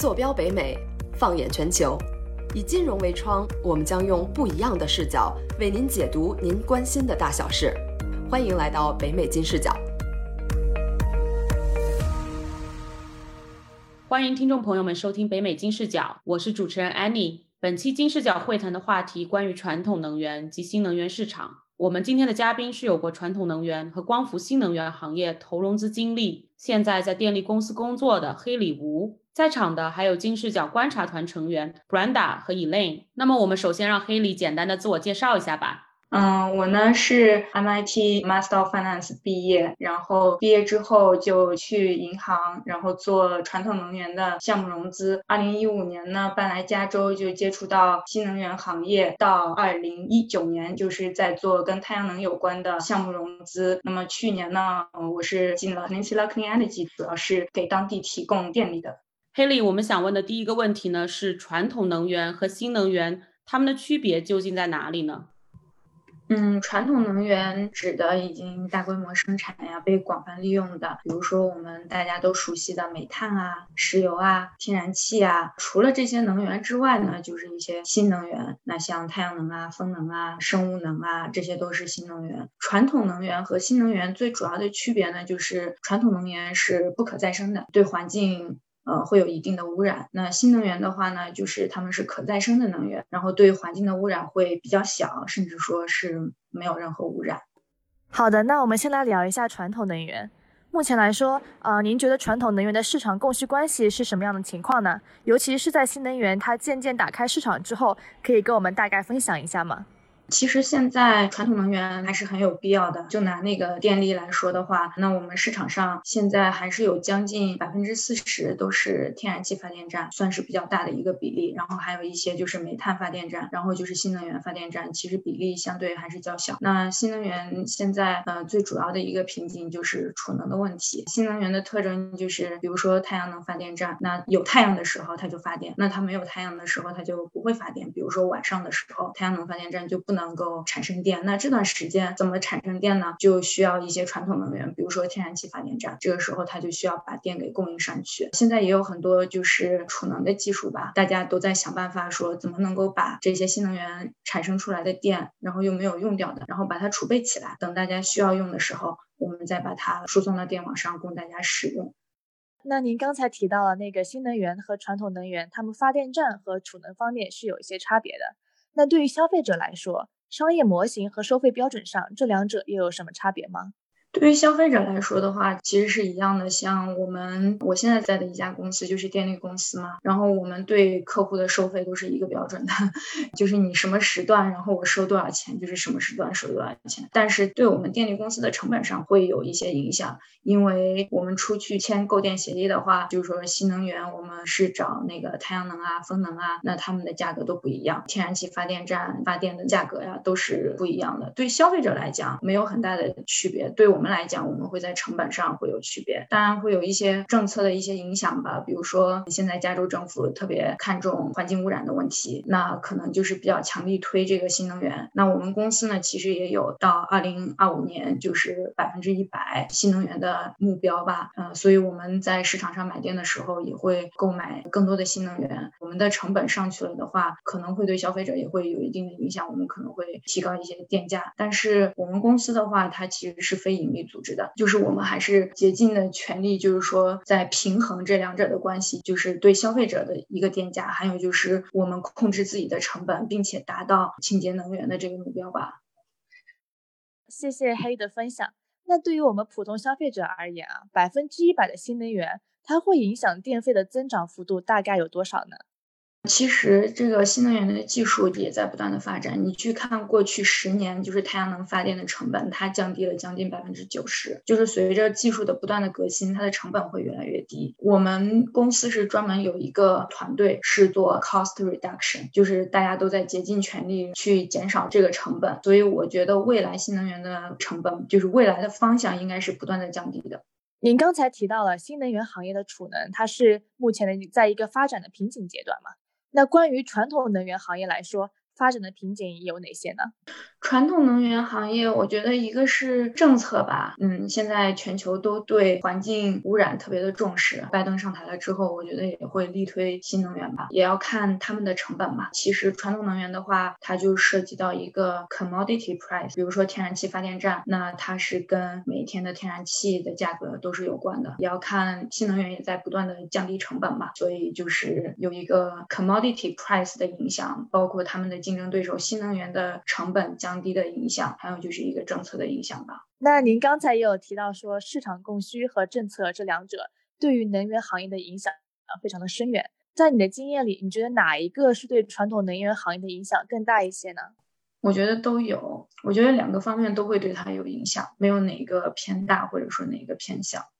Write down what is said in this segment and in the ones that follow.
坐标北美，放眼全球，以金融为窗，我们将用不一样的视角为您解读您关心的大小事。欢迎来到北美金视角。欢迎听众朋友们收听北美金视角，我是主持人 Annie。本期金视角会谈的话题关于传统能源及新能源市场。我们今天的嘉宾是有过传统能源和光伏新能源行业投融资经历，现在在电力公司工作的黑里吴。在场的还有金视角观察团成员 Brenda 和 Elaine。那么我们首先让黑里简单的自我介绍一下吧。嗯，我呢是 MIT Master of Finance 毕业，然后毕业之后就去银行，然后做传统能源的项目融资。二零一五年呢搬来加州，就接触到新能源行业。到二零一九年就是在做跟太阳能有关的项目融资。那么去年呢，我是进了 Peninsula Clean Energy，主要是给当地提供电力的。黑里，我们想问的第一个问题呢是传统能源和新能源它们的区别究竟在哪里呢？嗯，传统能源指的已经大规模生产呀，被广泛利用的，比如说我们大家都熟悉的煤炭啊、石油啊、天然气啊。除了这些能源之外呢，就是一些新能源，那像太阳能啊、风能啊、生物能啊，这些都是新能源。传统能源和新能源最主要的区别呢，就是传统能源是不可再生的，对环境。呃，会有一定的污染。那新能源的话呢，就是它们是可再生的能源，然后对环境的污染会比较小，甚至说是没有任何污染。好的，那我们先来聊一下传统能源。目前来说，呃，您觉得传统能源的市场供需关系是什么样的情况呢？尤其是在新能源它渐渐打开市场之后，可以跟我们大概分享一下吗？其实现在传统能源还是很有必要的。就拿那个电力来说的话，那我们市场上现在还是有将近百分之四十都是天然气发电站，算是比较大的一个比例。然后还有一些就是煤炭发电站，然后就是新能源发电站，其实比例相对还是较小。那新能源现在呃最主要的一个瓶颈就是储能的问题。新能源的特征就是，比如说太阳能发电站，那有太阳的时候它就发电，那它没有太阳的时候它就不会发电。比如说晚上的时候，太阳能发电站就不能。能够产生电，那这段时间怎么产生电呢？就需要一些传统能源，比如说天然气发电站。这个时候它就需要把电给供应上去。现在也有很多就是储能的技术吧，大家都在想办法说怎么能够把这些新能源产生出来的电，然后又没有用掉的，然后把它储备起来，等大家需要用的时候，我们再把它输送到电网上供大家使用。那您刚才提到了那个新能源和传统能源，它们发电站和储能方面是有一些差别的。那对于消费者来说，商业模型和收费标准上，这两者又有什么差别吗？对于消费者来说的话，其实是一样的。像我们我现在在的一家公司就是电力公司嘛，然后我们对客户的收费都是一个标准的，就是你什么时段，然后我收多少钱，就是什么时段收多少钱。但是对我们电力公司的成本上会有一些影响，因为我们出去签购电协议的话，就是说新能源我们是找那个太阳能啊、风能啊，那他们的价格都不一样。天然气发电站发电的价格呀都是不一样的。对消费者来讲没有很大的区别，对我。我们来讲，我们会在成本上会有区别，当然会有一些政策的一些影响吧。比如说，现在加州政府特别看重环境污染的问题，那可能就是比较强力推这个新能源。那我们公司呢，其实也有到二零二五年就是百分之一百新能源的目标吧。嗯，所以我们在市场上买电的时候，也会购买更多的新能源。我们的成本上去了的话，可能会对消费者也会有一定的影响。我们可能会提高一些电价，但是我们公司的话，它其实是非盈。力组织的，就是我们还是竭尽的全力，就是说在平衡这两者的关系，就是对消费者的一个电价，还有就是我们控制自己的成本，并且达到清洁能源的这个目标吧。谢谢黑的分享。那对于我们普通消费者而言啊，百分之一百的新能源，它会影响电费的增长幅度大概有多少呢？其实这个新能源的技术也在不断的发展。你去看过去十年，就是太阳能发电的成本，它降低了将近百分之九十。就是随着技术的不断的革新，它的成本会越来越低。我们公司是专门有一个团队是做 cost reduction，就是大家都在竭尽全力去减少这个成本。所以我觉得未来新能源的成本，就是未来的方向应该是不断的降低的。您刚才提到了新能源行业的储能，它是目前的在一个发展的瓶颈阶段嘛？那关于传统能源行业来说，发展的瓶颈有哪些呢？传统能源行业，我觉得一个是政策吧，嗯，现在全球都对环境污染特别的重视。拜登上台了之后，我觉得也会力推新能源吧，也要看他们的成本嘛。其实传统能源的话，它就涉及到一个 commodity price，比如说天然气发电站，那它是跟每天的天然气的价格都是有关的。也要看新能源也在不断的降低成本嘛，所以就是有一个 commodity price 的影响，包括他们的竞争对手新能源的成本降。低的影响，还有就是一个政策的影响吧。那您刚才也有提到说，市场供需和政策这两者对于能源行业的影响啊非常的深远。在你的经验里，你觉得哪一个是对传统能源行业的影响更大一些呢？我觉得都有，我觉得两个方面都会对它有影响，没有哪个偏大或者说哪个偏小。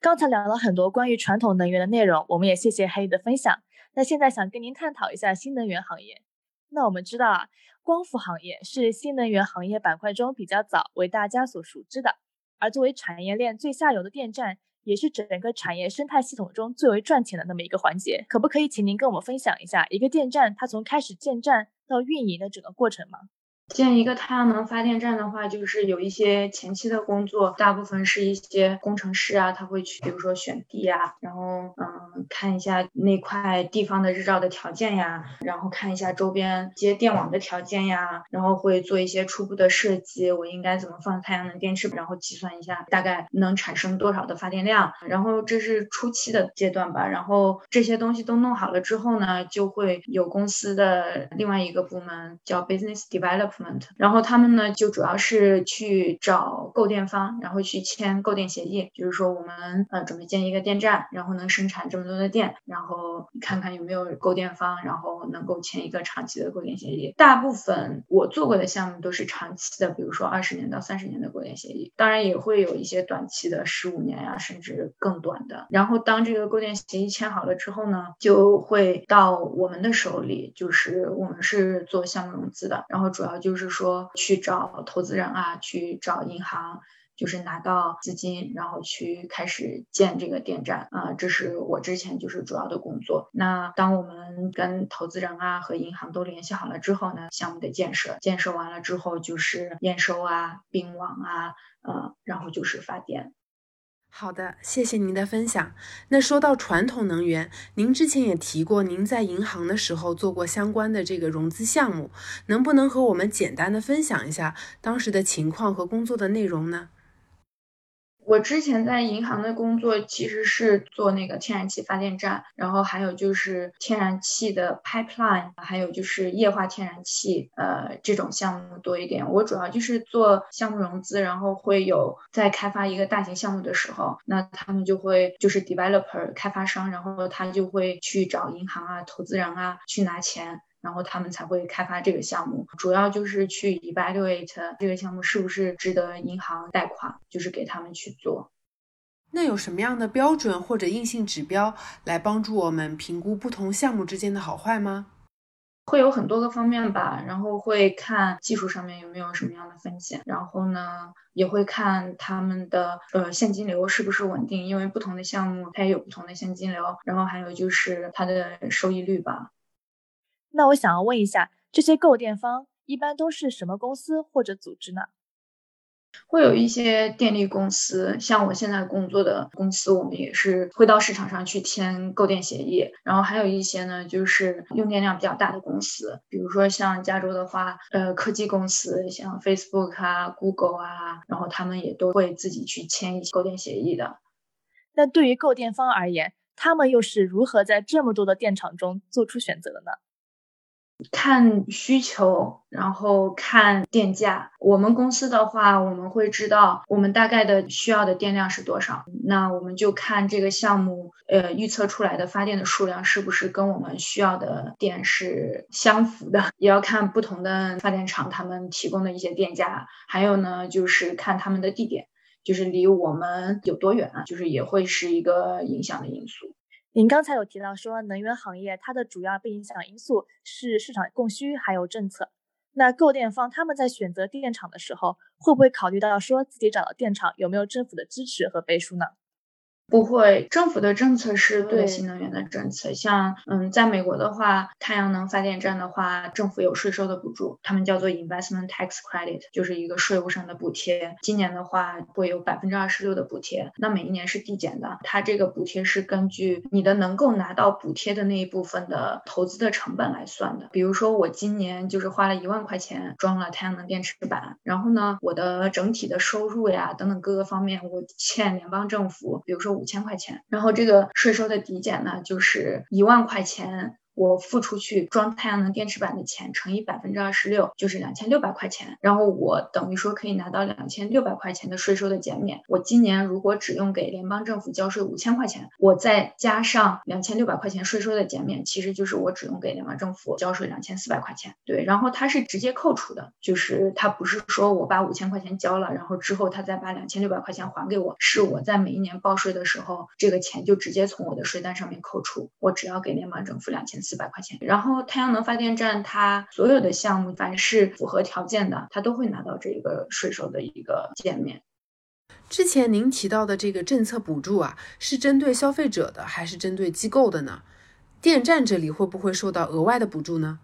刚才聊了很多关于传统能源的内容，我们也谢谢黑的分享。那现在想跟您探讨一下新能源行业。那我们知道啊。光伏行业是新能源行业板块中比较早为大家所熟知的，而作为产业链最下游的电站，也是整个产业生态系统中最为赚钱的那么一个环节。可不可以请您跟我们分享一下一个电站它从开始建站到运营的整个过程吗？建一个太阳能发电站的话，就是有一些前期的工作，大部分是一些工程师啊，他会去，比如说选地啊，然后嗯，看一下那块地方的日照的条件呀，然后看一下周边接电网的条件呀，然后会做一些初步的设计，我应该怎么放太阳能电池，然后计算一下大概能产生多少的发电量，然后这是初期的阶段吧，然后这些东西都弄好了之后呢，就会有公司的另外一个部门叫 business develop。然后他们呢，就主要是去找购电方，然后去签购电协议，就是说我们呃准备建一个电站，然后能生产这么多的电，然后看看有没有购电方，然后能够签一个长期的购电协议。大部分我做过的项目都是长期的，比如说二十年到三十年的购电协议，当然也会有一些短期的十五年呀，甚至更短的。然后当这个购电协议签好了之后呢，就会到我们的手里，就是我们是做项目融资的，然后主要就。就是说去找投资人啊，去找银行，就是拿到资金，然后去开始建这个电站啊。这是我之前就是主要的工作。那当我们跟投资人啊和银行都联系好了之后呢，项目的建设，建设完了之后就是验收啊、并网啊，呃，然后就是发电。好的，谢谢您的分享。那说到传统能源，您之前也提过，您在银行的时候做过相关的这个融资项目，能不能和我们简单的分享一下当时的情况和工作的内容呢？我之前在银行的工作其实是做那个天然气发电站，然后还有就是天然气的 pipeline，还有就是液化天然气，呃，这种项目多一点。我主要就是做项目融资，然后会有在开发一个大型项目的时候，那他们就会就是 developer 开发商，然后他就会去找银行啊、投资人啊去拿钱。然后他们才会开发这个项目，主要就是去 evaluate 这个项目是不是值得银行贷款，就是给他们去做。那有什么样的标准或者硬性指标来帮助我们评估不同项目之间的好坏吗？会有很多个方面吧，然后会看技术上面有没有什么样的风险，然后呢也会看他们的呃现金流是不是稳定，因为不同的项目它也有不同的现金流，然后还有就是它的收益率吧。那我想要问一下，这些购电方一般都是什么公司或者组织呢？会有一些电力公司，像我现在工作的公司，我们也是会到市场上去签购电协议。然后还有一些呢，就是用电量比较大的公司，比如说像加州的话，呃，科技公司像 Facebook 啊、Google 啊，然后他们也都会自己去签一些购电协议的。那对于购电方而言，他们又是如何在这么多的电厂中做出选择的呢？看需求，然后看电价。我们公司的话，我们会知道我们大概的需要的电量是多少，那我们就看这个项目，呃，预测出来的发电的数量是不是跟我们需要的电是相符的。也要看不同的发电厂他们提供的一些电价，还有呢，就是看他们的地点，就是离我们有多远，就是也会是一个影响的因素。您刚才有提到说，能源行业它的主要被影响因素是市场供需还有政策。那购电方他们在选择电厂的时候，会不会考虑到说自己找的电厂有没有政府的支持和背书呢？不会，政府的政策是对对新能源的政策。像嗯，在美国的话，太阳能发电站的话，政府有税收的补助，他们叫做 investment tax credit，就是一个税务上的补贴。今年的话会有百分之二十六的补贴，那每一年是递减的。它这个补贴是根据你的能够拿到补贴的那一部分的投资的成本来算的。比如说我今年就是花了一万块钱装了太阳能电池板，然后呢，我的整体的收入呀等等各个方面，我欠联邦政府，比如说五千块钱，然后这个税收的抵减呢，就是一万块钱。我付出去装太阳能电池板的钱乘以百分之二十六，就是两千六百块钱。然后我等于说可以拿到两千六百块钱的税收的减免。我今年如果只用给联邦政府交税五千块钱，我再加上两千六百块钱税收的减免，其实就是我只用给联邦政府交税两千四百块钱。对，然后它是直接扣除的，就是它不是说我把五千块钱交了，然后之后他再把两千六百块钱还给我，是我在每一年报税的时候，这个钱就直接从我的税单上面扣除，我只要给联邦政府两千四百块钱。然后太阳能发电站它所有的项目，凡是符合条件的，它都会拿到这个税收的一个减免。之前您提到的这个政策补助啊，是针对消费者的还是针对机构的呢？电站这里会不会受到额外的补助呢？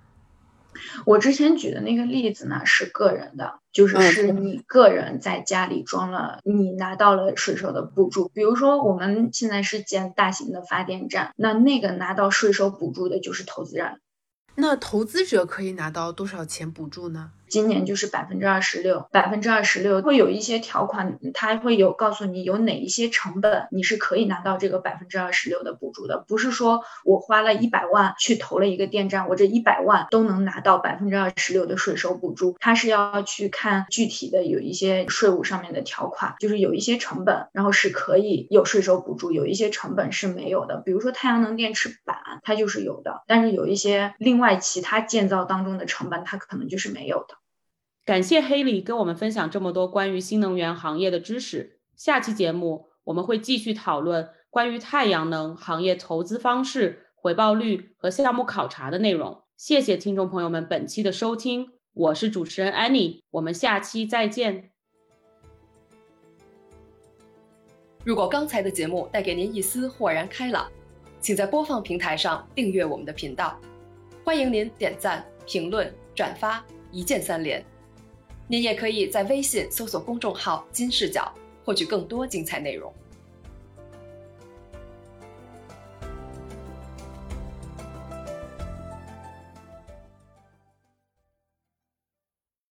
我之前举的那个例子呢，是个人的，就是嗯是你个人在家里装了，你拿到了税收的补助。比如说我们现在是建大型的发电站，那那个拿到税收补助的就是投资人。那投资者可以拿到多少钱补助呢？今年就是百分之二十六，百分之二十六会有一些条款，它会有告诉你有哪一些成本你是可以拿到这个百分之二十六的补助的，不是说我花了一百万去投了一个电站，我这一百万都能拿到百分之二十六的税收补助，它是要去看具体的有一些税务上面的条款，就是有一些成本，然后是可以有税收补助，有一些成本是没有的，比如说太阳能电池板它就是有的，但是有一些另外其他建造当中的成本它可能就是没有的。感谢黑里跟我们分享这么多关于新能源行业的知识。下期节目我们会继续讨论关于太阳能行业投资方式、回报率和项目考察的内容。谢谢听众朋友们本期的收听，我是主持人 Annie，我们下期再见。如果刚才的节目带给您一丝豁然开朗，请在播放平台上订阅我们的频道。欢迎您点赞、评论、转发，一键三连。您也可以在微信搜索公众号“金视角”，获取更多精彩内容。